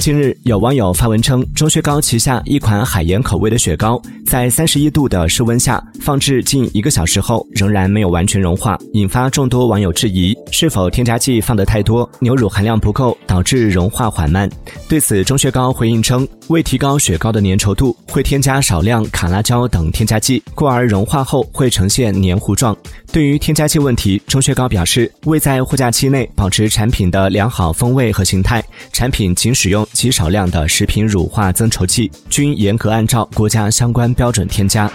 近日，有网友发文称，钟薛高旗下一款海盐口味的雪糕，在三十一度的室温下放置近一个小时后，仍然没有完全融化，引发众多网友质疑，是否添加剂放得太多，牛乳含量不够，导致融化缓慢。对此，钟薛高回应称，为提高雪糕的粘稠度，会添加少量卡拉胶等添加剂，故而融化后会呈现黏糊状。对于添加剂问题，钟薛高表示，为在货架期内保持产品的良好风味和形态，产品仅使用。极少量的食品乳化增稠剂，均严格按照国家相关标准添加。